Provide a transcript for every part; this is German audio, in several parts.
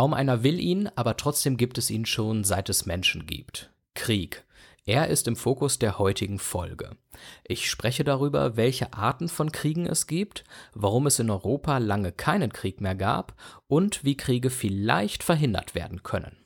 Kaum einer will ihn, aber trotzdem gibt es ihn schon seit es Menschen gibt. Krieg. Er ist im Fokus der heutigen Folge. Ich spreche darüber, welche Arten von Kriegen es gibt, warum es in Europa lange keinen Krieg mehr gab und wie Kriege vielleicht verhindert werden können.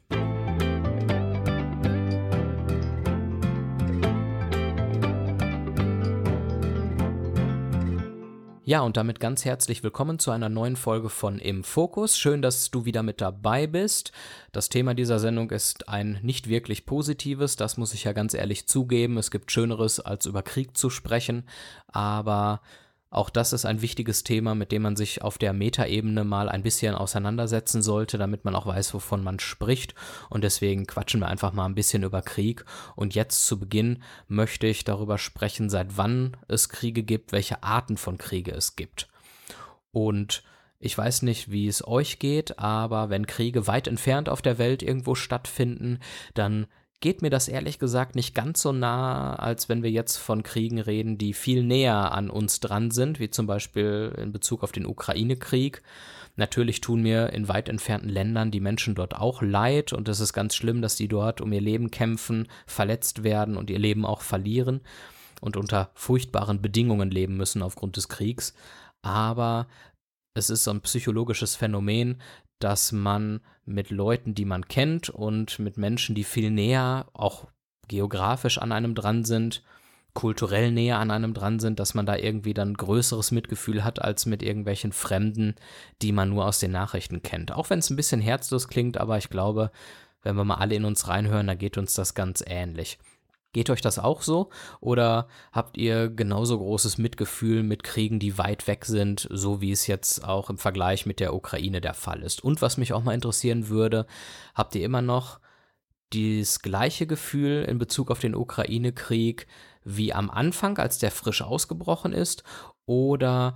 Ja, und damit ganz herzlich willkommen zu einer neuen Folge von Im Fokus. Schön, dass du wieder mit dabei bist. Das Thema dieser Sendung ist ein nicht wirklich positives, das muss ich ja ganz ehrlich zugeben. Es gibt Schöneres, als über Krieg zu sprechen, aber auch das ist ein wichtiges Thema, mit dem man sich auf der Metaebene mal ein bisschen auseinandersetzen sollte, damit man auch weiß, wovon man spricht. Und deswegen quatschen wir einfach mal ein bisschen über Krieg. Und jetzt zu Beginn möchte ich darüber sprechen, seit wann es Kriege gibt, welche Arten von Kriege es gibt. Und ich weiß nicht, wie es euch geht, aber wenn Kriege weit entfernt auf der Welt irgendwo stattfinden, dann geht mir das ehrlich gesagt nicht ganz so nah, als wenn wir jetzt von Kriegen reden, die viel näher an uns dran sind, wie zum Beispiel in Bezug auf den Ukraine-Krieg. Natürlich tun mir in weit entfernten Ländern die Menschen dort auch leid und es ist ganz schlimm, dass die dort um ihr Leben kämpfen, verletzt werden und ihr Leben auch verlieren und unter furchtbaren Bedingungen leben müssen aufgrund des Kriegs. Aber es ist so ein psychologisches Phänomen, dass man mit Leuten, die man kennt und mit Menschen, die viel näher, auch geografisch an einem dran sind, kulturell näher an einem dran sind, dass man da irgendwie dann größeres Mitgefühl hat als mit irgendwelchen Fremden, die man nur aus den Nachrichten kennt. Auch wenn es ein bisschen herzlos klingt, aber ich glaube, wenn wir mal alle in uns reinhören, da geht uns das ganz ähnlich. Geht euch das auch so? Oder habt ihr genauso großes Mitgefühl mit Kriegen, die weit weg sind, so wie es jetzt auch im Vergleich mit der Ukraine der Fall ist? Und was mich auch mal interessieren würde, habt ihr immer noch das gleiche Gefühl in Bezug auf den Ukraine-Krieg wie am Anfang, als der frisch ausgebrochen ist? Oder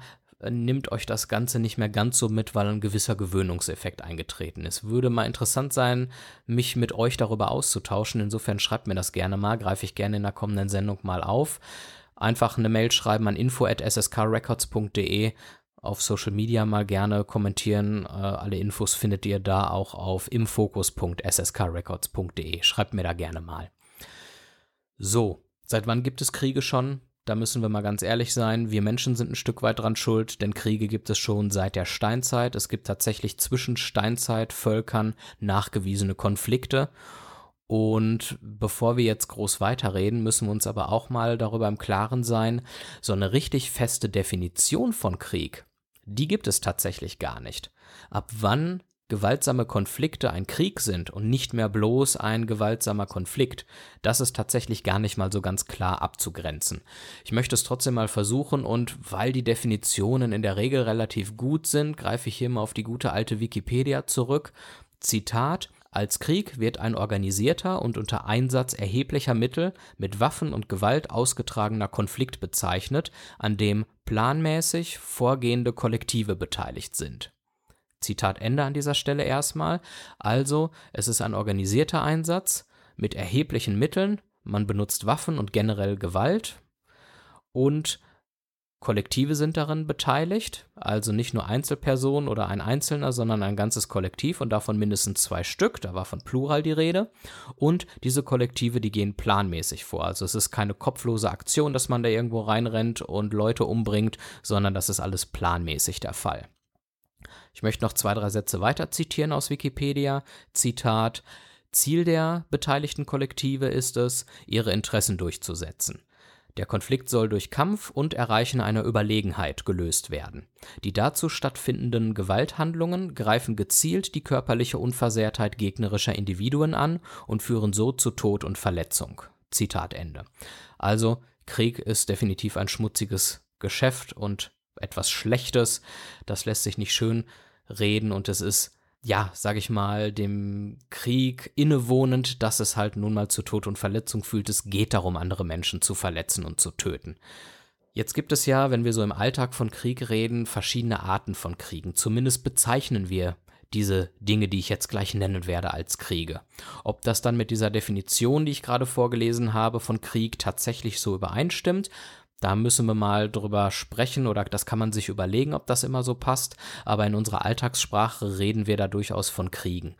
nimmt euch das Ganze nicht mehr ganz so mit, weil ein gewisser Gewöhnungseffekt eingetreten ist. Würde mal interessant sein, mich mit euch darüber auszutauschen. Insofern schreibt mir das gerne mal, greife ich gerne in der kommenden Sendung mal auf. Einfach eine Mail schreiben an info@sskrecords.de auf Social Media mal gerne kommentieren. Äh, alle Infos findet ihr da auch auf imfokus.sskrecords.de. Schreibt mir da gerne mal. So, seit wann gibt es Kriege schon? Da müssen wir mal ganz ehrlich sein, wir Menschen sind ein Stück weit dran schuld, denn Kriege gibt es schon seit der Steinzeit. Es gibt tatsächlich zwischen Steinzeitvölkern nachgewiesene Konflikte. Und bevor wir jetzt groß weiterreden, müssen wir uns aber auch mal darüber im Klaren sein, so eine richtig feste Definition von Krieg, die gibt es tatsächlich gar nicht. Ab wann gewaltsame Konflikte ein Krieg sind und nicht mehr bloß ein gewaltsamer Konflikt, das ist tatsächlich gar nicht mal so ganz klar abzugrenzen. Ich möchte es trotzdem mal versuchen und weil die Definitionen in der Regel relativ gut sind, greife ich hier mal auf die gute alte Wikipedia zurück. Zitat als Krieg wird ein organisierter und unter Einsatz erheblicher Mittel mit Waffen und Gewalt ausgetragener Konflikt bezeichnet, an dem planmäßig vorgehende Kollektive beteiligt sind. Zitat Ende an dieser Stelle erstmal. Also, es ist ein organisierter Einsatz mit erheblichen Mitteln, man benutzt Waffen und generell Gewalt und Kollektive sind darin beteiligt, also nicht nur Einzelpersonen oder ein Einzelner, sondern ein ganzes Kollektiv und davon mindestens zwei Stück, da war von Plural die Rede. Und diese Kollektive, die gehen planmäßig vor. Also es ist keine kopflose Aktion, dass man da irgendwo reinrennt und Leute umbringt, sondern das ist alles planmäßig der Fall. Ich möchte noch zwei, drei Sätze weiter zitieren aus Wikipedia. Zitat Ziel der beteiligten Kollektive ist es, ihre Interessen durchzusetzen. Der Konflikt soll durch Kampf und Erreichen einer Überlegenheit gelöst werden. Die dazu stattfindenden Gewalthandlungen greifen gezielt die körperliche Unversehrtheit gegnerischer Individuen an und führen so zu Tod und Verletzung. Zitat Ende. Also, Krieg ist definitiv ein schmutziges Geschäft und etwas Schlechtes. Das lässt sich nicht schön reden und es ist, ja, sag ich mal, dem Krieg innewohnend, dass es halt nun mal zu Tod und Verletzung fühlt. Es geht darum, andere Menschen zu verletzen und zu töten. Jetzt gibt es ja, wenn wir so im Alltag von Krieg reden, verschiedene Arten von Kriegen. Zumindest bezeichnen wir diese Dinge, die ich jetzt gleich nennen werde, als Kriege. Ob das dann mit dieser Definition, die ich gerade vorgelesen habe, von Krieg tatsächlich so übereinstimmt, Da müssen wir mal drüber sprechen oder das kann man sich überlegen, ob das immer so passt. Aber in unserer Alltagssprache reden wir da durchaus von Kriegen.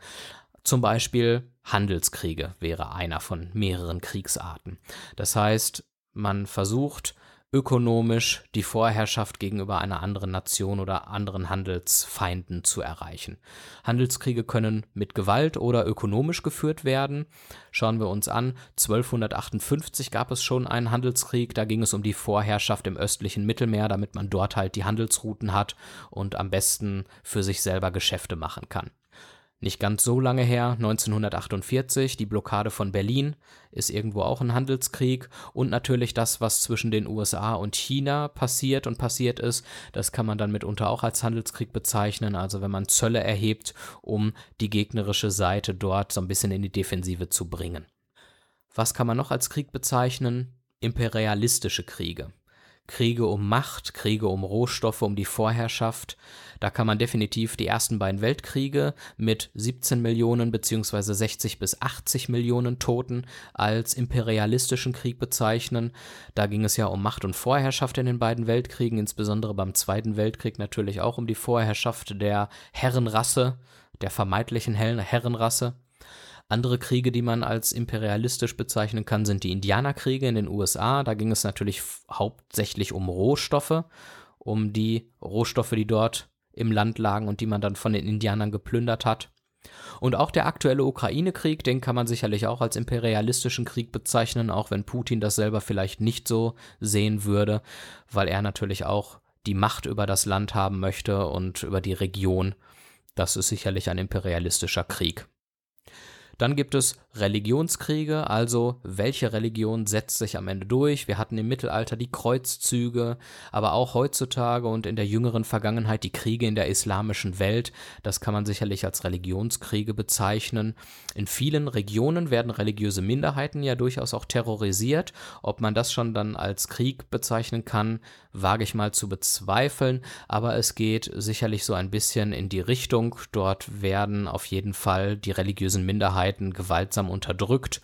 Zum Beispiel Handelskriege wäre einer von mehreren Kriegsarten. Das heißt, man versucht ökonomisch die Vorherrschaft gegenüber einer anderen Nation oder anderen Handelsfeinden zu erreichen. Handelskriege können mit Gewalt oder ökonomisch geführt werden. Schauen wir uns an, 1258 gab es schon einen Handelskrieg, da ging es um die Vorherrschaft im östlichen Mittelmeer, damit man dort halt die Handelsrouten hat und am besten für sich selber Geschäfte machen kann. Nicht ganz so lange her, 1948, die Blockade von Berlin ist irgendwo auch ein Handelskrieg und natürlich das, was zwischen den USA und China passiert und passiert ist, das kann man dann mitunter auch als Handelskrieg bezeichnen, also wenn man Zölle erhebt, um die gegnerische Seite dort so ein bisschen in die Defensive zu bringen. Was kann man noch als Krieg bezeichnen? Imperialistische Kriege. Kriege um Macht, Kriege um Rohstoffe, um die Vorherrschaft. Da kann man definitiv die ersten beiden Weltkriege mit 17 Millionen bzw. 60 bis 80 Millionen Toten als imperialistischen Krieg bezeichnen. Da ging es ja um Macht und Vorherrschaft in den beiden Weltkriegen, insbesondere beim Zweiten Weltkrieg natürlich auch um die Vorherrschaft der Herrenrasse, der vermeintlichen Herrenrasse. Andere Kriege, die man als imperialistisch bezeichnen kann, sind die Indianerkriege in den USA. Da ging es natürlich hauptsächlich um Rohstoffe, um die Rohstoffe, die dort im Land lagen und die man dann von den Indianern geplündert hat. Und auch der aktuelle Ukraine-Krieg, den kann man sicherlich auch als imperialistischen Krieg bezeichnen, auch wenn Putin das selber vielleicht nicht so sehen würde, weil er natürlich auch die Macht über das Land haben möchte und über die Region. Das ist sicherlich ein imperialistischer Krieg. Dann gibt es Religionskriege, also welche Religion setzt sich am Ende durch. Wir hatten im Mittelalter die Kreuzzüge, aber auch heutzutage und in der jüngeren Vergangenheit die Kriege in der islamischen Welt. Das kann man sicherlich als Religionskriege bezeichnen. In vielen Regionen werden religiöse Minderheiten ja durchaus auch terrorisiert. Ob man das schon dann als Krieg bezeichnen kann, wage ich mal zu bezweifeln, aber es geht sicherlich so ein bisschen in die Richtung. Dort werden auf jeden Fall die religiösen Minderheiten gewaltsam unterdrückt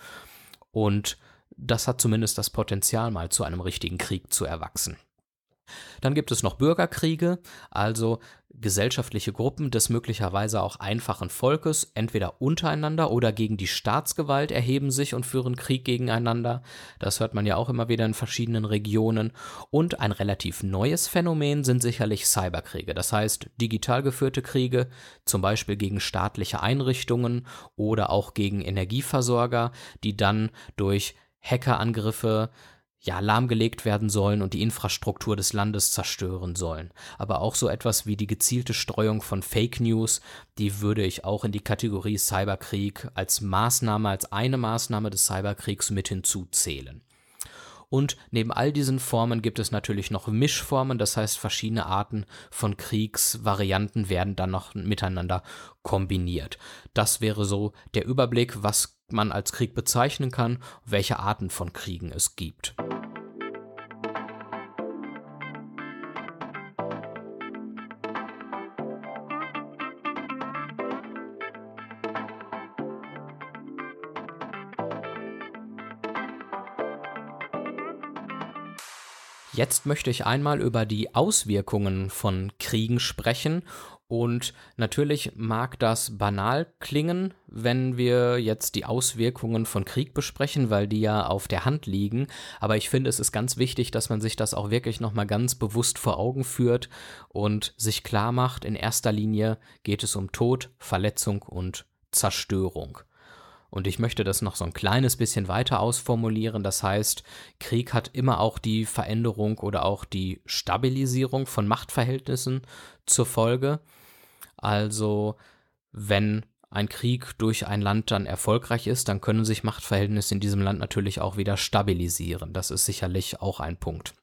und das hat zumindest das Potenzial, mal zu einem richtigen Krieg zu erwachsen. Dann gibt es noch Bürgerkriege, also gesellschaftliche Gruppen des möglicherweise auch einfachen Volkes, entweder untereinander oder gegen die Staatsgewalt erheben sich und führen Krieg gegeneinander. Das hört man ja auch immer wieder in verschiedenen Regionen. Und ein relativ neues Phänomen sind sicherlich Cyberkriege, das heißt digital geführte Kriege, zum Beispiel gegen staatliche Einrichtungen oder auch gegen Energieversorger, die dann durch Hackerangriffe ja, lahmgelegt werden sollen und die Infrastruktur des Landes zerstören sollen. Aber auch so etwas wie die gezielte Streuung von Fake News, die würde ich auch in die Kategorie Cyberkrieg als Maßnahme, als eine Maßnahme des Cyberkriegs mit hinzuzählen. Und neben all diesen Formen gibt es natürlich noch Mischformen, das heißt verschiedene Arten von Kriegsvarianten werden dann noch miteinander kombiniert. Das wäre so der Überblick, was man als Krieg bezeichnen kann, welche Arten von Kriegen es gibt. Jetzt möchte ich einmal über die Auswirkungen von Kriegen sprechen und natürlich mag das banal klingen, wenn wir jetzt die Auswirkungen von Krieg besprechen, weil die ja auf der Hand liegen. Aber ich finde, es ist ganz wichtig, dass man sich das auch wirklich nochmal ganz bewusst vor Augen führt und sich klar macht, in erster Linie geht es um Tod, Verletzung und Zerstörung. Und ich möchte das noch so ein kleines bisschen weiter ausformulieren. Das heißt, Krieg hat immer auch die Veränderung oder auch die Stabilisierung von Machtverhältnissen zur Folge. Also, wenn ein Krieg durch ein Land dann erfolgreich ist, dann können sich Machtverhältnisse in diesem Land natürlich auch wieder stabilisieren. Das ist sicherlich auch ein Punkt.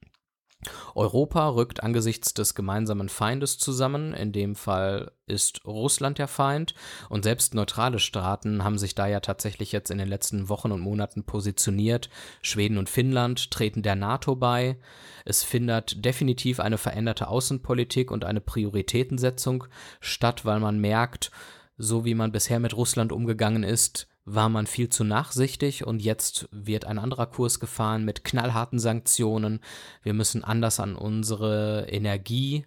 Europa rückt angesichts des gemeinsamen Feindes zusammen, in dem Fall ist Russland der Feind und selbst neutrale Staaten haben sich da ja tatsächlich jetzt in den letzten Wochen und Monaten positioniert. Schweden und Finnland treten der NATO bei. Es findet definitiv eine veränderte Außenpolitik und eine Prioritätensetzung statt, weil man merkt, so wie man bisher mit Russland umgegangen ist, war man viel zu nachsichtig und jetzt wird ein anderer Kurs gefahren mit knallharten Sanktionen. Wir müssen anders an unsere Energie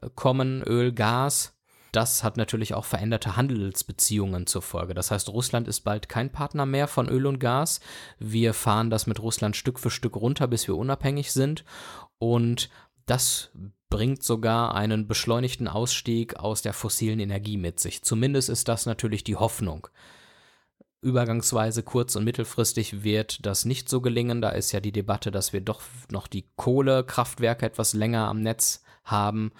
äh, kommen, Öl, Gas. Das hat natürlich auch veränderte Handelsbeziehungen zur Folge. Das heißt, Russland ist bald kein Partner mehr von Öl und Gas. Wir fahren das mit Russland Stück für Stück runter, bis wir unabhängig sind. Und das bringt sogar einen beschleunigten Ausstieg aus der fossilen Energie mit sich. Zumindest ist das natürlich die Hoffnung. Übergangsweise kurz- und mittelfristig wird das nicht so gelingen. Da ist ja die Debatte, dass wir doch noch die Kohlekraftwerke etwas länger am Netz haben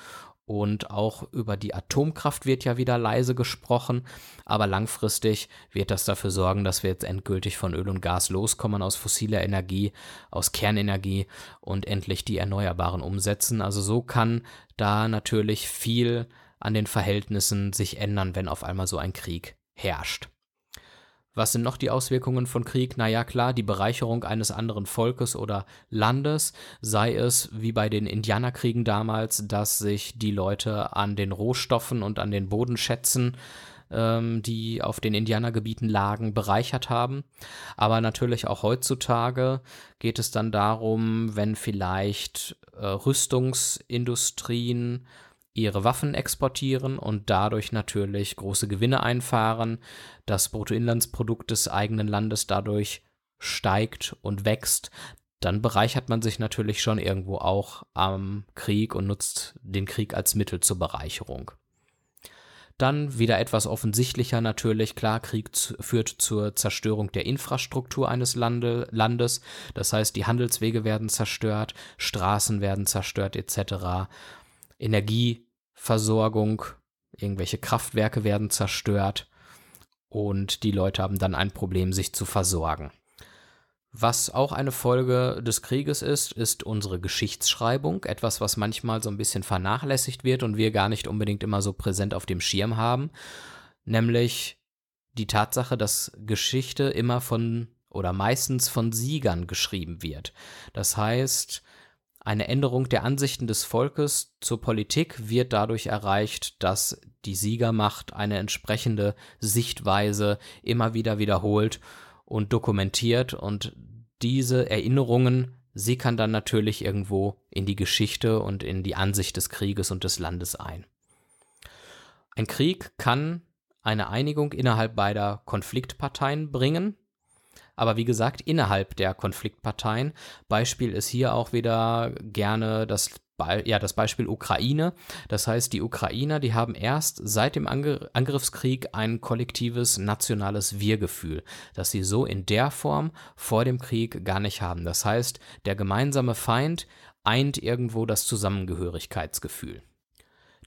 und auch über die Atomkraft wird ja wieder leise gesprochen. Aber langfristig wird das dafür sorgen, dass wir jetzt endgültig von Öl und Gas loskommen aus fossiler Energie, aus Kernenergie und endlich die Erneuerbaren umsetzen. Also so kann da natürlich viel an den Verhältnissen sich ändern, wenn auf einmal so ein Krieg herrscht. Was sind noch die Auswirkungen von Krieg? Naja, klar, die Bereicherung eines anderen Volkes oder Landes, sei es wie bei den Indianerkriegen damals, dass sich die Leute an den Rohstoffen und an den Bodenschätzen, ähm, die auf den Indianergebieten lagen, bereichert haben. Aber natürlich auch heutzutage geht es dann darum, wenn vielleicht äh, Rüstungsindustrien ihre Waffen exportieren und dadurch natürlich große Gewinne einfahren, das Bruttoinlandsprodukt des eigenen Landes dadurch steigt und wächst, dann bereichert man sich natürlich schon irgendwo auch am Krieg und nutzt den Krieg als Mittel zur Bereicherung. Dann wieder etwas offensichtlicher natürlich, klar, Krieg führt zur Zerstörung der Infrastruktur eines Lande, Landes, das heißt, die Handelswege werden zerstört, Straßen werden zerstört etc. Energieversorgung, irgendwelche Kraftwerke werden zerstört und die Leute haben dann ein Problem, sich zu versorgen. Was auch eine Folge des Krieges ist, ist unsere Geschichtsschreibung, etwas, was manchmal so ein bisschen vernachlässigt wird und wir gar nicht unbedingt immer so präsent auf dem Schirm haben, nämlich die Tatsache, dass Geschichte immer von oder meistens von Siegern geschrieben wird. Das heißt, eine Änderung der Ansichten des Volkes zur Politik wird dadurch erreicht, dass die Siegermacht eine entsprechende Sichtweise immer wieder wiederholt und dokumentiert und diese Erinnerungen sickern dann natürlich irgendwo in die Geschichte und in die Ansicht des Krieges und des Landes ein. Ein Krieg kann eine Einigung innerhalb beider Konfliktparteien bringen, aber wie gesagt, innerhalb der Konfliktparteien. Beispiel ist hier auch wieder gerne das ja, das Beispiel Ukraine. Das heißt, die Ukrainer, die haben erst seit dem Angriffskrieg ein kollektives nationales Wir-Gefühl, das sie so in der Form vor dem Krieg gar nicht haben. Das heißt, der gemeinsame Feind eint irgendwo das Zusammengehörigkeitsgefühl.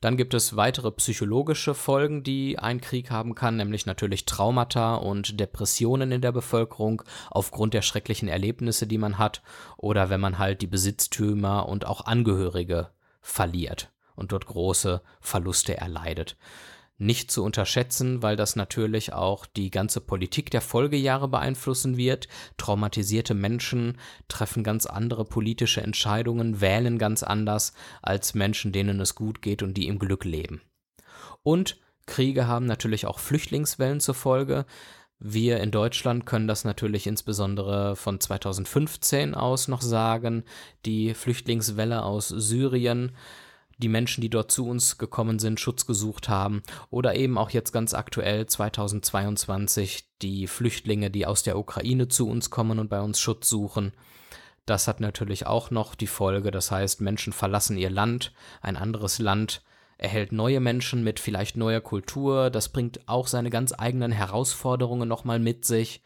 Dann gibt es weitere psychologische Folgen, die ein Krieg haben kann, nämlich natürlich Traumata und Depressionen in der Bevölkerung aufgrund der schrecklichen Erlebnisse, die man hat, oder wenn man halt die Besitztümer und auch Angehörige verliert und dort große Verluste erleidet nicht zu unterschätzen, weil das natürlich auch die ganze Politik der Folgejahre beeinflussen wird. Traumatisierte Menschen treffen ganz andere politische Entscheidungen, wählen ganz anders als Menschen, denen es gut geht und die im Glück leben. Und Kriege haben natürlich auch Flüchtlingswellen zur Folge. Wir in Deutschland können das natürlich insbesondere von 2015 aus noch sagen. Die Flüchtlingswelle aus Syrien die Menschen, die dort zu uns gekommen sind, Schutz gesucht haben oder eben auch jetzt ganz aktuell 2022 die Flüchtlinge, die aus der Ukraine zu uns kommen und bei uns Schutz suchen. Das hat natürlich auch noch die Folge, das heißt, Menschen verlassen ihr Land, ein anderes Land erhält neue Menschen mit vielleicht neuer Kultur, das bringt auch seine ganz eigenen Herausforderungen nochmal mit sich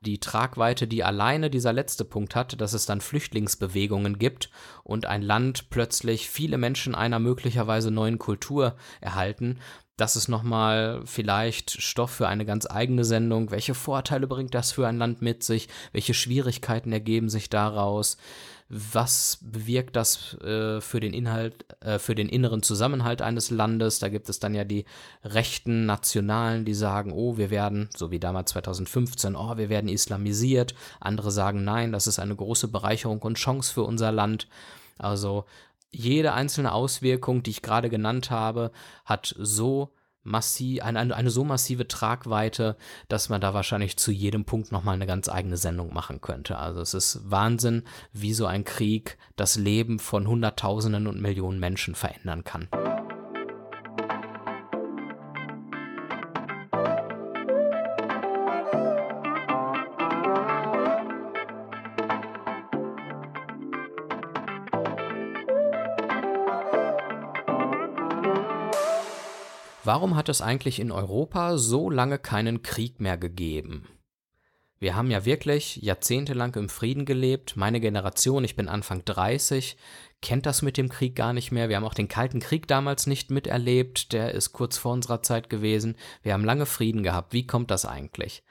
die Tragweite, die alleine dieser letzte Punkt hat, dass es dann Flüchtlingsbewegungen gibt und ein Land plötzlich viele Menschen einer möglicherweise neuen Kultur erhalten, das ist nochmal vielleicht Stoff für eine ganz eigene Sendung. Welche Vorteile bringt das für ein Land mit sich? Welche Schwierigkeiten ergeben sich daraus? Was bewirkt das äh, für den Inhalt, äh, für den inneren Zusammenhalt eines Landes. Da gibt es dann ja die rechten Nationalen, die sagen, oh, wir werden, so wie damals 2015, oh, wir werden islamisiert. Andere sagen, nein, das ist eine große Bereicherung und Chance für unser Land. Also jede einzelne Auswirkung, die ich gerade genannt habe, hat so massiv, eine, eine so massive Tragweite, dass man da wahrscheinlich zu jedem Punkt nochmal eine ganz eigene Sendung machen könnte. Also es ist Wahnsinn, wie so ein Krieg das Leben von Hunderttausenden und Millionen Menschen verändern kann. Warum hat es eigentlich in Europa so lange keinen Krieg mehr gegeben? Wir haben ja wirklich jahrzehntelang im Frieden gelebt. Meine Generation, ich bin Anfang 30, kennt das mit dem Krieg gar nicht mehr. Wir haben auch den Kalten Krieg damals nicht miterlebt. Der ist kurz vor unserer Zeit gewesen. Wir haben lange Frieden gehabt. Wie kommt das eigentlich?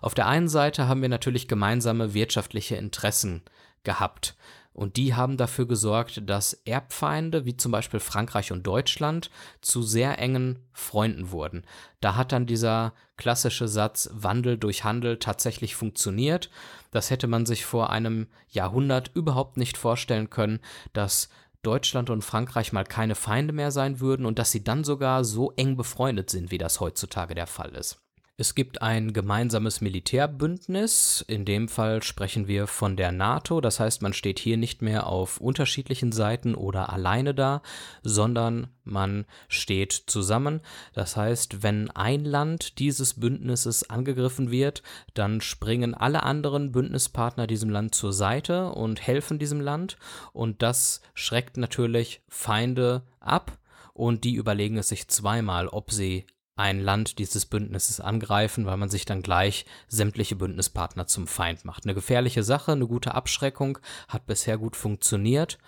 Auf der einen Seite haben wir natürlich gemeinsame wirtschaftliche Interessen gehabt. Und die haben dafür gesorgt, dass Erbfeinde wie zum Beispiel Frankreich und Deutschland zu sehr engen Freunden wurden. Da hat dann dieser klassische Satz Wandel durch Handel tatsächlich funktioniert. Das hätte man sich vor einem Jahrhundert überhaupt nicht vorstellen können, dass Deutschland und Frankreich mal keine Feinde mehr sein würden und dass sie dann sogar so eng befreundet sind, wie das heutzutage der Fall ist. Es gibt ein gemeinsames Militärbündnis. In dem Fall sprechen wir von der NATO. Das heißt, man steht hier nicht mehr auf unterschiedlichen Seiten oder alleine da, sondern man steht zusammen. Das heißt, wenn ein Land dieses Bündnisses angegriffen wird, dann springen alle anderen Bündnispartner diesem Land zur Seite und helfen diesem Land. Und das schreckt natürlich Feinde ab und die überlegen es sich zweimal, ob sie ein Land dieses Bündnisses angreifen, weil man sich dann gleich sämtliche Bündnispartner zum Feind macht. Eine gefährliche Sache, eine gute Abschreckung, hat bisher gut funktioniert.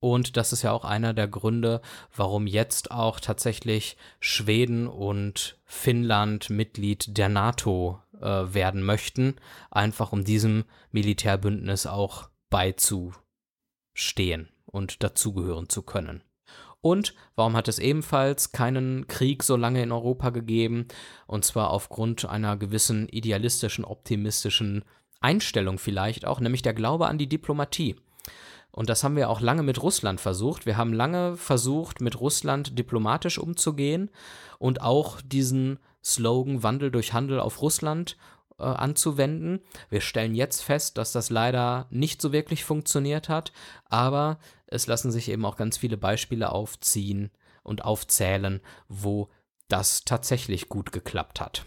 Und das ist ja auch einer der Gründe, warum jetzt auch tatsächlich Schweden und Finnland Mitglied der NATO äh, werden möchten, einfach um diesem Militärbündnis auch beizustehen und dazugehören zu können. Und warum hat es ebenfalls keinen Krieg so lange in Europa gegeben? Und zwar aufgrund einer gewissen idealistischen, optimistischen Einstellung vielleicht auch, nämlich der Glaube an die Diplomatie. Und das haben wir auch lange mit Russland versucht. Wir haben lange versucht, mit Russland diplomatisch umzugehen und auch diesen Slogan Wandel durch Handel auf Russland äh, anzuwenden. Wir stellen jetzt fest, dass das leider nicht so wirklich funktioniert hat, aber es lassen sich eben auch ganz viele Beispiele aufziehen und aufzählen, wo das tatsächlich gut geklappt hat.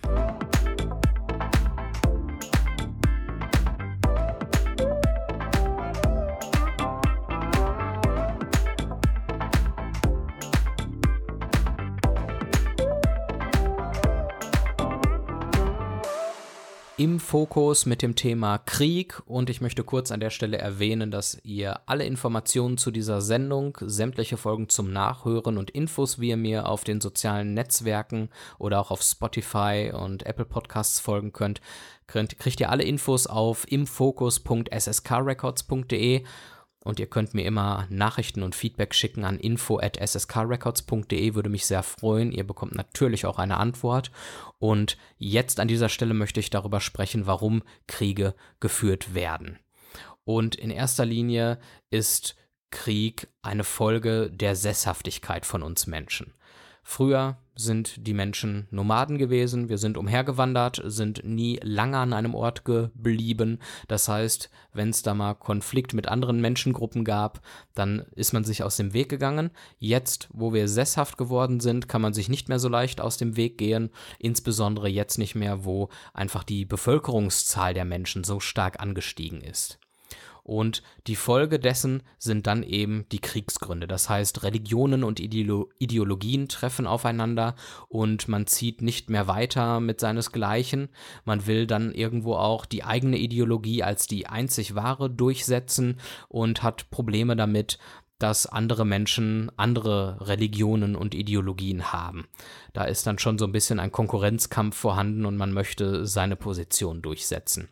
Im Fokus mit dem Thema Krieg. Und ich möchte kurz an der Stelle erwähnen, dass ihr alle Informationen zu dieser Sendung, sämtliche Folgen zum Nachhören und Infos, wie ihr mir auf den sozialen Netzwerken oder auch auf Spotify und Apple Podcasts folgen könnt, kriegt ihr alle Infos auf imfokus.sskrecords.de und ihr könnt mir immer Nachrichten und Feedback schicken an info@sskrecords.de, würde mich sehr freuen. Ihr bekommt natürlich auch eine Antwort. Und jetzt an dieser Stelle möchte ich darüber sprechen, warum Kriege geführt werden. Und in erster Linie ist Krieg eine Folge der Sesshaftigkeit von uns Menschen. Früher sind die Menschen Nomaden gewesen, wir sind umhergewandert, sind nie lange an einem Ort geblieben. Das heißt, wenn es da mal Konflikt mit anderen Menschengruppen gab, dann ist man sich aus dem Weg gegangen. Jetzt, wo wir sesshaft geworden sind, kann man sich nicht mehr so leicht aus dem Weg gehen, insbesondere jetzt nicht mehr, wo einfach die Bevölkerungszahl der Menschen so stark angestiegen ist. Und die Folge dessen sind dann eben die Kriegsgründe. Das heißt, Religionen und Ideolo Ideologien treffen aufeinander und man zieht nicht mehr weiter mit seinesgleichen. Man will dann irgendwo auch die eigene Ideologie als die einzig wahre durchsetzen und hat Probleme damit, dass andere Menschen andere Religionen und Ideologien haben. Da ist dann schon so ein bisschen ein Konkurrenzkampf vorhanden und man möchte seine Position durchsetzen.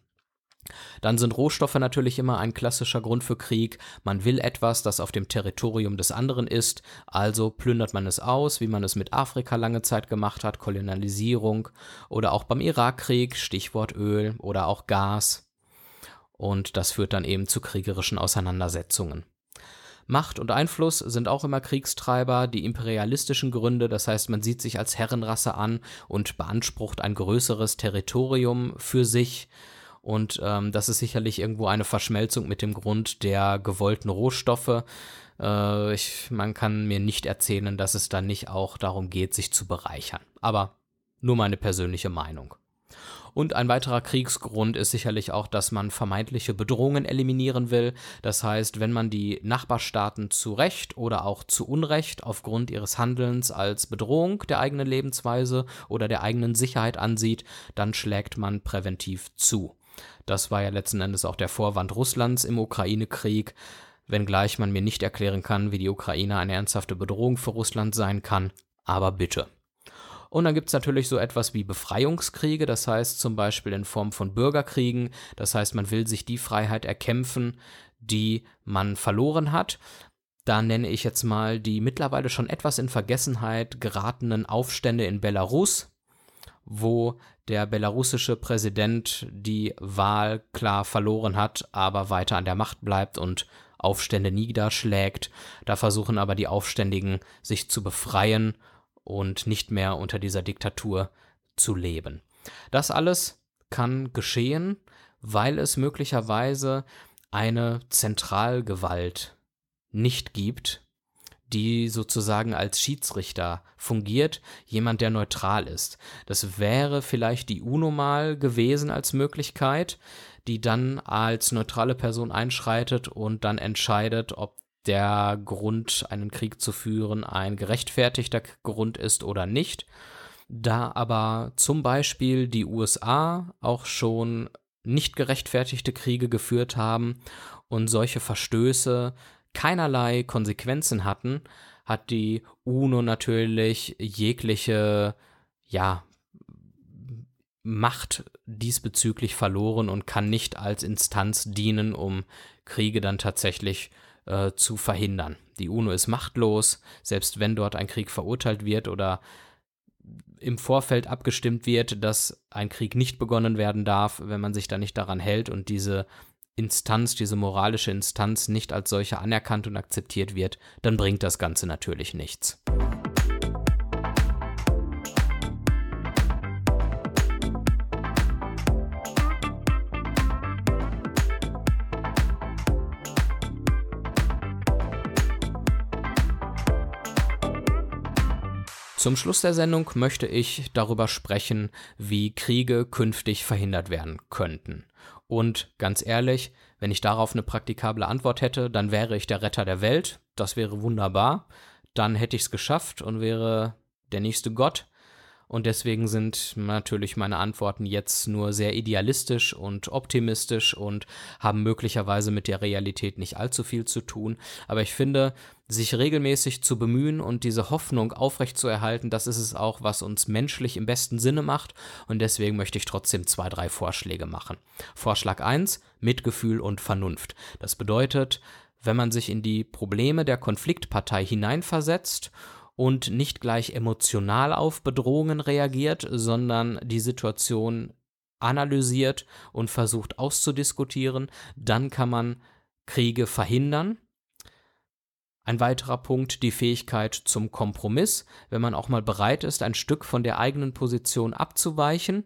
Dann sind Rohstoffe natürlich immer ein klassischer Grund für Krieg. Man will etwas, das auf dem Territorium des anderen ist, also plündert man es aus, wie man es mit Afrika lange Zeit gemacht hat, Kolonialisierung oder auch beim Irakkrieg, Stichwort Öl oder auch Gas. Und das führt dann eben zu kriegerischen Auseinandersetzungen. Macht und Einfluss sind auch immer Kriegstreiber, die imperialistischen Gründe, das heißt, man sieht sich als Herrenrasse an und beansprucht ein größeres Territorium für sich. Und ähm, das ist sicherlich irgendwo eine Verschmelzung mit dem Grund der gewollten Rohstoffe. Äh, ich, man kann mir nicht erzählen, dass es dann nicht auch darum geht, sich zu bereichern. Aber nur meine persönliche Meinung. Und ein weiterer Kriegsgrund ist sicherlich auch, dass man vermeintliche Bedrohungen eliminieren will. Das heißt, wenn man die Nachbarstaaten zu Recht oder auch zu Unrecht aufgrund ihres Handelns als Bedrohung der eigenen Lebensweise oder der eigenen Sicherheit ansieht, dann schlägt man präventiv zu. Das war ja letzten Endes auch der Vorwand Russlands im Ukraine-Krieg, wenngleich man mir nicht erklären kann, wie die Ukraine eine ernsthafte Bedrohung für Russland sein kann. Aber bitte. Und dann gibt es natürlich so etwas wie Befreiungskriege, das heißt zum Beispiel in Form von Bürgerkriegen. Das heißt, man will sich die Freiheit erkämpfen, die man verloren hat. Da nenne ich jetzt mal die mittlerweile schon etwas in Vergessenheit geratenen Aufstände in Belarus, wo der belarussische Präsident die Wahl klar verloren hat, aber weiter an der Macht bleibt und Aufstände niederschlägt. Da versuchen aber die Aufständigen sich zu befreien und nicht mehr unter dieser Diktatur zu leben. Das alles kann geschehen, weil es möglicherweise eine Zentralgewalt nicht gibt, die sozusagen als Schiedsrichter fungiert, jemand, der neutral ist. Das wäre vielleicht die UNO mal gewesen als Möglichkeit, die dann als neutrale Person einschreitet und dann entscheidet, ob der Grund, einen Krieg zu führen, ein gerechtfertigter Grund ist oder nicht. Da aber zum Beispiel die USA auch schon nicht gerechtfertigte Kriege geführt haben und solche Verstöße keinerlei Konsequenzen hatten, hat die UNO natürlich jegliche, ja, Macht diesbezüglich verloren und kann nicht als Instanz dienen, um Kriege dann tatsächlich äh, zu verhindern. Die UNO ist machtlos, selbst wenn dort ein Krieg verurteilt wird oder im Vorfeld abgestimmt wird, dass ein Krieg nicht begonnen werden darf, wenn man sich da nicht daran hält und diese Instanz, diese moralische Instanz nicht als solche anerkannt und akzeptiert wird, dann bringt das Ganze natürlich nichts. Zum Schluss der Sendung möchte ich darüber sprechen, wie Kriege künftig verhindert werden könnten. Und ganz ehrlich, wenn ich darauf eine praktikable Antwort hätte, dann wäre ich der Retter der Welt. Das wäre wunderbar. Dann hätte ich es geschafft und wäre der nächste Gott. Und deswegen sind natürlich meine Antworten jetzt nur sehr idealistisch und optimistisch und haben möglicherweise mit der Realität nicht allzu viel zu tun. Aber ich finde, sich regelmäßig zu bemühen und diese Hoffnung aufrechtzuerhalten, das ist es auch, was uns menschlich im besten Sinne macht. Und deswegen möchte ich trotzdem zwei, drei Vorschläge machen. Vorschlag 1, Mitgefühl und Vernunft. Das bedeutet, wenn man sich in die Probleme der Konfliktpartei hineinversetzt und nicht gleich emotional auf Bedrohungen reagiert, sondern die Situation analysiert und versucht auszudiskutieren, dann kann man Kriege verhindern. Ein weiterer Punkt, die Fähigkeit zum Kompromiss, wenn man auch mal bereit ist, ein Stück von der eigenen Position abzuweichen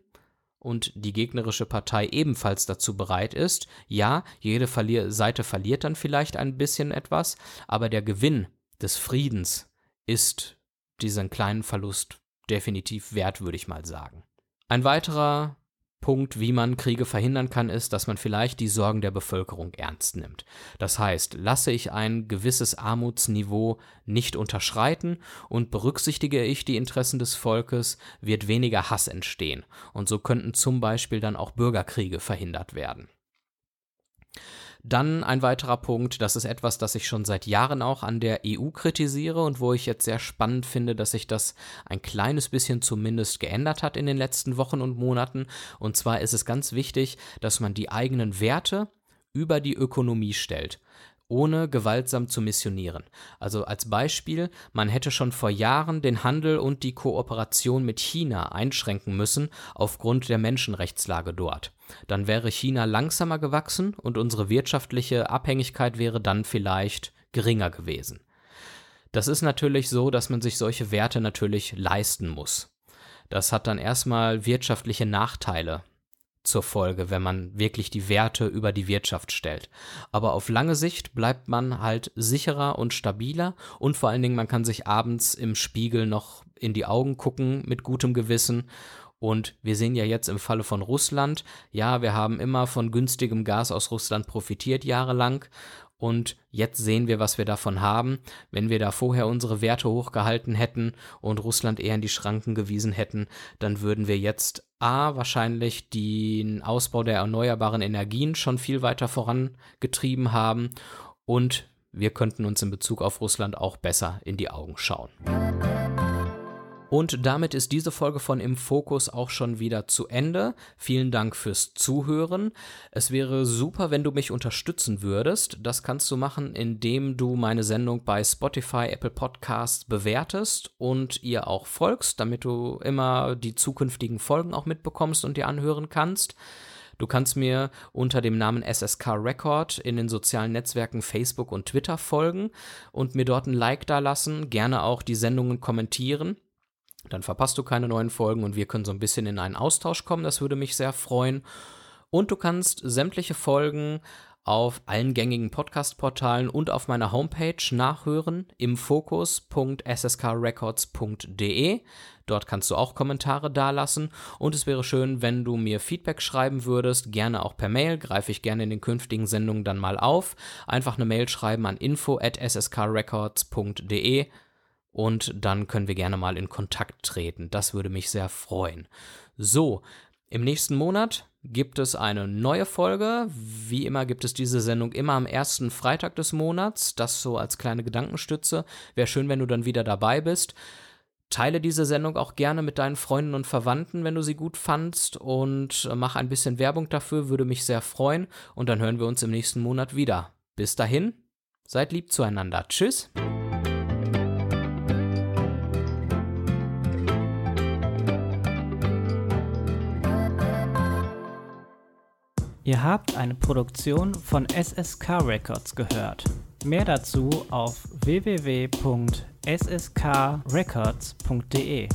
und die gegnerische Partei ebenfalls dazu bereit ist. Ja, jede Verlier Seite verliert dann vielleicht ein bisschen etwas, aber der Gewinn des Friedens ist diesen kleinen Verlust definitiv wert, würde ich mal sagen. Ein weiterer Punkt, wie man Kriege verhindern kann, ist, dass man vielleicht die Sorgen der Bevölkerung ernst nimmt. Das heißt, lasse ich ein gewisses Armutsniveau nicht unterschreiten und berücksichtige ich die Interessen des Volkes, wird weniger Hass entstehen. Und so könnten zum Beispiel dann auch Bürgerkriege verhindert werden. Dann ein weiterer Punkt, das ist etwas, das ich schon seit Jahren auch an der EU kritisiere und wo ich jetzt sehr spannend finde, dass sich das ein kleines bisschen zumindest geändert hat in den letzten Wochen und Monaten. Und zwar ist es ganz wichtig, dass man die eigenen Werte über die Ökonomie stellt ohne gewaltsam zu missionieren. Also als Beispiel, man hätte schon vor Jahren den Handel und die Kooperation mit China einschränken müssen aufgrund der Menschenrechtslage dort. Dann wäre China langsamer gewachsen und unsere wirtschaftliche Abhängigkeit wäre dann vielleicht geringer gewesen. Das ist natürlich so, dass man sich solche Werte natürlich leisten muss. Das hat dann erstmal wirtschaftliche Nachteile zur Folge, wenn man wirklich die Werte über die Wirtschaft stellt. Aber auf lange Sicht bleibt man halt sicherer und stabiler und vor allen Dingen, man kann sich abends im Spiegel noch in die Augen gucken mit gutem Gewissen. Und wir sehen ja jetzt im Falle von Russland, ja, wir haben immer von günstigem Gas aus Russland profitiert jahrelang und jetzt sehen wir, was wir davon haben. Wenn wir da vorher unsere Werte hochgehalten hätten und Russland eher in die Schranken gewiesen hätten, dann würden wir jetzt A wahrscheinlich den Ausbau der erneuerbaren Energien schon viel weiter vorangetrieben haben und wir könnten uns in Bezug auf Russland auch besser in die Augen schauen. Und damit ist diese Folge von Im Fokus auch schon wieder zu Ende. Vielen Dank fürs Zuhören. Es wäre super, wenn du mich unterstützen würdest. Das kannst du machen, indem du meine Sendung bei Spotify, Apple Podcasts bewertest und ihr auch folgst, damit du immer die zukünftigen Folgen auch mitbekommst und dir anhören kannst. Du kannst mir unter dem Namen SSK Record in den sozialen Netzwerken Facebook und Twitter folgen und mir dort ein Like da lassen, gerne auch die Sendungen kommentieren. Dann verpasst du keine neuen Folgen und wir können so ein bisschen in einen Austausch kommen. Das würde mich sehr freuen. Und du kannst sämtliche Folgen auf allen gängigen Podcast-Portalen und auf meiner Homepage nachhören im fokus.sskrecords.de. Dort kannst du auch Kommentare dalassen und es wäre schön, wenn du mir Feedback schreiben würdest, gerne auch per Mail, greife ich gerne in den künftigen Sendungen dann mal auf. Einfach eine Mail schreiben an info@sskrecords.de und dann können wir gerne mal in Kontakt treten. Das würde mich sehr freuen. So, im nächsten Monat gibt es eine neue Folge. Wie immer gibt es diese Sendung immer am ersten Freitag des Monats. Das so als kleine Gedankenstütze. Wäre schön, wenn du dann wieder dabei bist. Teile diese Sendung auch gerne mit deinen Freunden und Verwandten, wenn du sie gut fandst und mach ein bisschen Werbung dafür, würde mich sehr freuen. Und dann hören wir uns im nächsten Monat wieder. Bis dahin, seid lieb zueinander. Tschüss. Ihr habt eine Produktion von SSK Records gehört. Mehr dazu auf www.sskrecords.de.